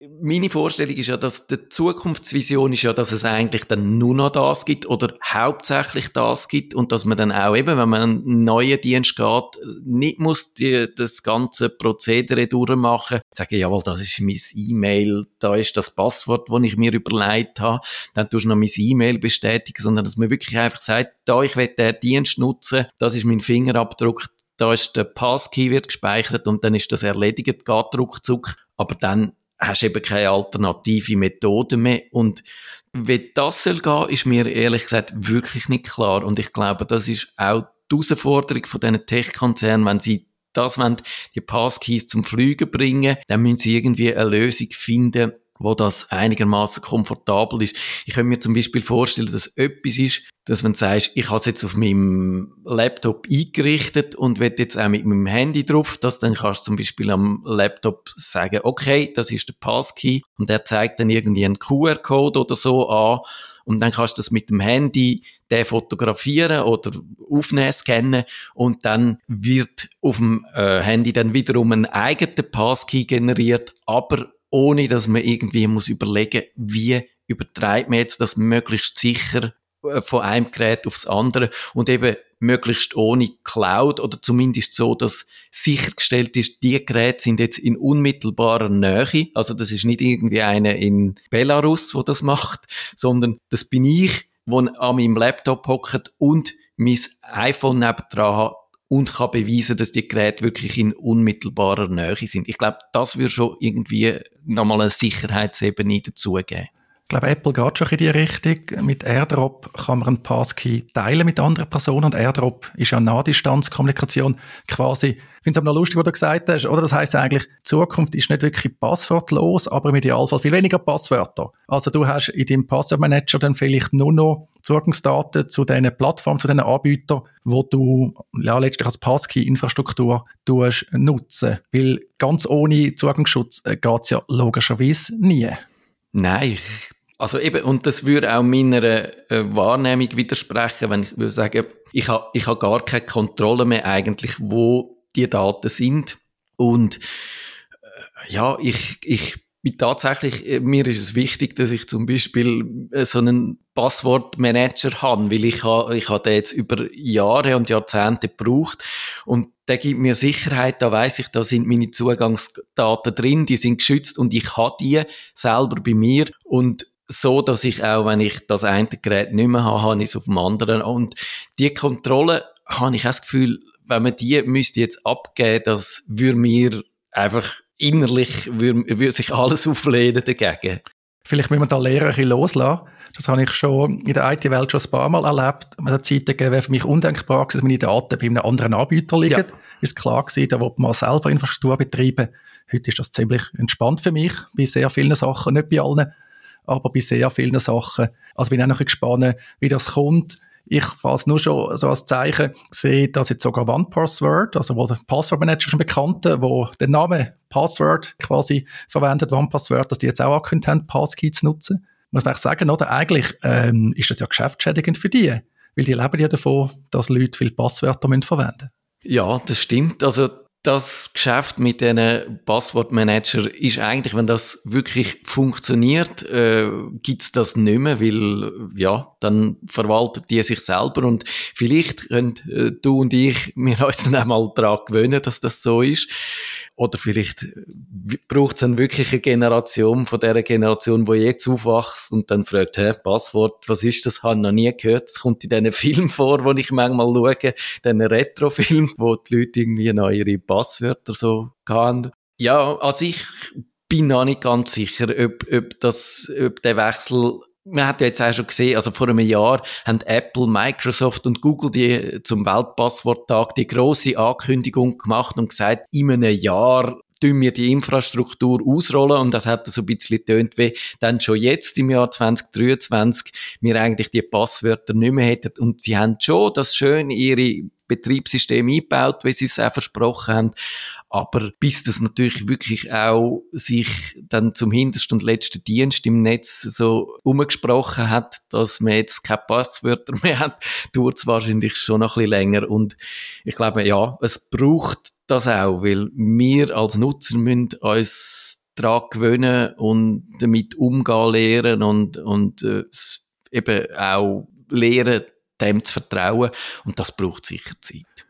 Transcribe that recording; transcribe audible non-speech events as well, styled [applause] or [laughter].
meine Vorstellung ist ja, dass die Zukunftsvision ist ja, dass es eigentlich dann nur noch das gibt oder hauptsächlich das gibt und dass man dann auch eben, wenn man einen neuen Dienst geht, nicht muss die, das ganze Prozedere durchmachen, sagen, jawohl, das ist mein E-Mail, da ist das Passwort, das ich mir überlegt habe, dann tust du noch mein E-Mail bestätigen, sondern dass man wirklich einfach sagt, da ich will den Dienst nutzen, das ist mein Fingerabdruck, da ist der Passkey wird gespeichert und dann ist das erledigt, geht ruckzuck, aber dann hast eben keine alternative Methode mehr. Und wie das soll gehen, ist mir ehrlich gesagt wirklich nicht klar. Und ich glaube, das ist auch die Herausforderung von diesen Tech-Konzernen, wenn sie das wollen, die Passkeys zum Fliegen bringen, dann müssen sie irgendwie eine Lösung finden, wo das einigermaßen komfortabel ist. Ich könnte mir zum Beispiel vorstellen, dass etwas ist, dass du sagst, ich habe es jetzt auf meinem Laptop eingerichtet und will jetzt auch mit meinem Handy drauf, dass dann kannst du zum Beispiel am Laptop sagen, okay, das ist der Passkey und der zeigt dann irgendwie einen QR-Code oder so an und dann kannst du das mit dem Handy den fotografieren oder aufnehmen, scannen und dann wird auf dem äh, Handy dann wiederum ein eigener Passkey generiert, aber ohne dass man irgendwie muss überlegen, wie übertreibt man jetzt das möglichst sicher äh, von einem Gerät aufs andere und eben möglichst ohne Cloud oder zumindest so, dass sichergestellt ist, die Geräte sind jetzt in unmittelbarer Nähe. Also das ist nicht irgendwie einer in Belarus, wo das macht, sondern das bin ich, wo an meinem Laptop hockt und mein iPhone nebendran hat und kann beweisen, dass die Geräte wirklich in unmittelbarer Nähe sind. Ich glaube, das würde schon irgendwie nochmal eine Sicherheitsebene dazugeben. Ich glaube, Apple geht schon in die Richtung. Mit AirDrop kann man einen Passkey teilen mit anderen Personen und AirDrop ist ja Nahdistanzkommunikation quasi. Ich finde es aber noch lustig, was du gesagt hast. Oder das heißt eigentlich, die Zukunft ist nicht wirklich passwortlos, aber im Idealfall viel weniger Passwörter. Also du hast in deinem Passwortmanager dann vielleicht nur noch Zugangsdaten zu diesen Plattformen, zu diesen Anbietern, wo du ja, letztlich als Passkey-Infrastruktur nutzen. Weil ganz ohne Zugangsschutz äh, geht es ja logischerweise nie. Nein, ich also eben, und das würde auch meiner äh, Wahrnehmung widersprechen, wenn ich würde sagen, ich habe ich ha gar keine Kontrolle mehr eigentlich, wo die Daten sind. Und äh, ja, ich, ich bin tatsächlich, äh, mir ist es wichtig, dass ich zum Beispiel äh, so einen Passwortmanager habe, weil ich habe, ich habe den jetzt über Jahre und Jahrzehnte gebraucht und der gibt mir Sicherheit, da weiß ich, da sind meine Zugangsdaten drin, die sind geschützt und ich habe die selber bei mir und so, dass ich auch, wenn ich das eine Gerät nicht mehr habe, habe ich es auf dem anderen. Und die Kontrolle habe ich auch das Gefühl, wenn man die müsste jetzt abgeben, das würde mir einfach innerlich, würde, würde sich alles auflehnen dagegen. Vielleicht müssen wir da Lehrer ein bisschen loslassen. Das habe ich schon in der IT-Welt schon ein paar Mal erlebt. Man hat Zeiten gegeben, wäre für mich undenkbar dass meine Daten bei einem anderen Anbieter liegen. Ja. Ist klar gewesen, da will man selber Infrastruktur betreiben. Heute ist das ziemlich entspannt für mich, bei sehr vielen Sachen, nicht bei allen aber bei sehr vielen Sachen. Also bin auch noch gespannt, wie das kommt. Ich fast nur schon so als Zeichen sehe, dass jetzt sogar OnePassword, also wo der Passwortmanager schon bekannte, wo den Namen Password quasi verwendet, OnePassword, dass die jetzt auch angekündigt haben, Passkey zu nutzen. Muss man sagen, oder? Eigentlich ähm, ist das ja geschäftsschädigend für die, weil die leben ja davon, dass Leute viele Passwörter verwenden müssen. Ja, das stimmt. Also das Geschäft mit diesen Passwortmanager ist eigentlich, wenn das wirklich funktioniert, äh, gibt's das nicht mehr, weil ja, dann verwaltet die sich selber und vielleicht können äh, du und ich [laughs] mir uns dann einmal daran gewöhnen, dass das so ist. Oder vielleicht braucht es dann wirklich eine Generation von der Generation, die jetzt aufwachst und dann fragt, hä, Passwort, was ist das? Habe ich noch nie gehört. Es kommt in diesen [laughs] Filmen vor, wo ich manchmal schaue, diesen Retro-Film, wo die Leute irgendwie noch ihre Passwörter so haben. Ja, also ich bin noch nicht ganz sicher, ob, ob, das, ob der Wechsel man hat ja jetzt auch schon gesehen, also vor einem Jahr haben Apple, Microsoft und Google die zum Weltpassworttag die große Ankündigung gemacht und gesagt, in einem Jahr tun wir die Infrastruktur ausrollen und das hat so ein bisschen tönt wie dann schon jetzt im Jahr 2023 wir eigentlich die Passwörter nicht mehr hätten und sie haben schon das schön ihre Betriebssystem eingebaut, wie sie es auch versprochen haben. Aber bis das natürlich wirklich auch sich dann zum hintersten und letzten Dienst im Netz so umgesprochen hat, dass man jetzt keine Passwörter [laughs] mehr hat, dauert es wahrscheinlich schon noch ein bisschen länger. Und ich glaube, ja, es braucht das auch, weil wir als Nutzer müssen uns daran gewöhnen und damit umgehen lernen und, und äh, eben auch lernen, dem zu vertrauen. Und das braucht sicher Zeit.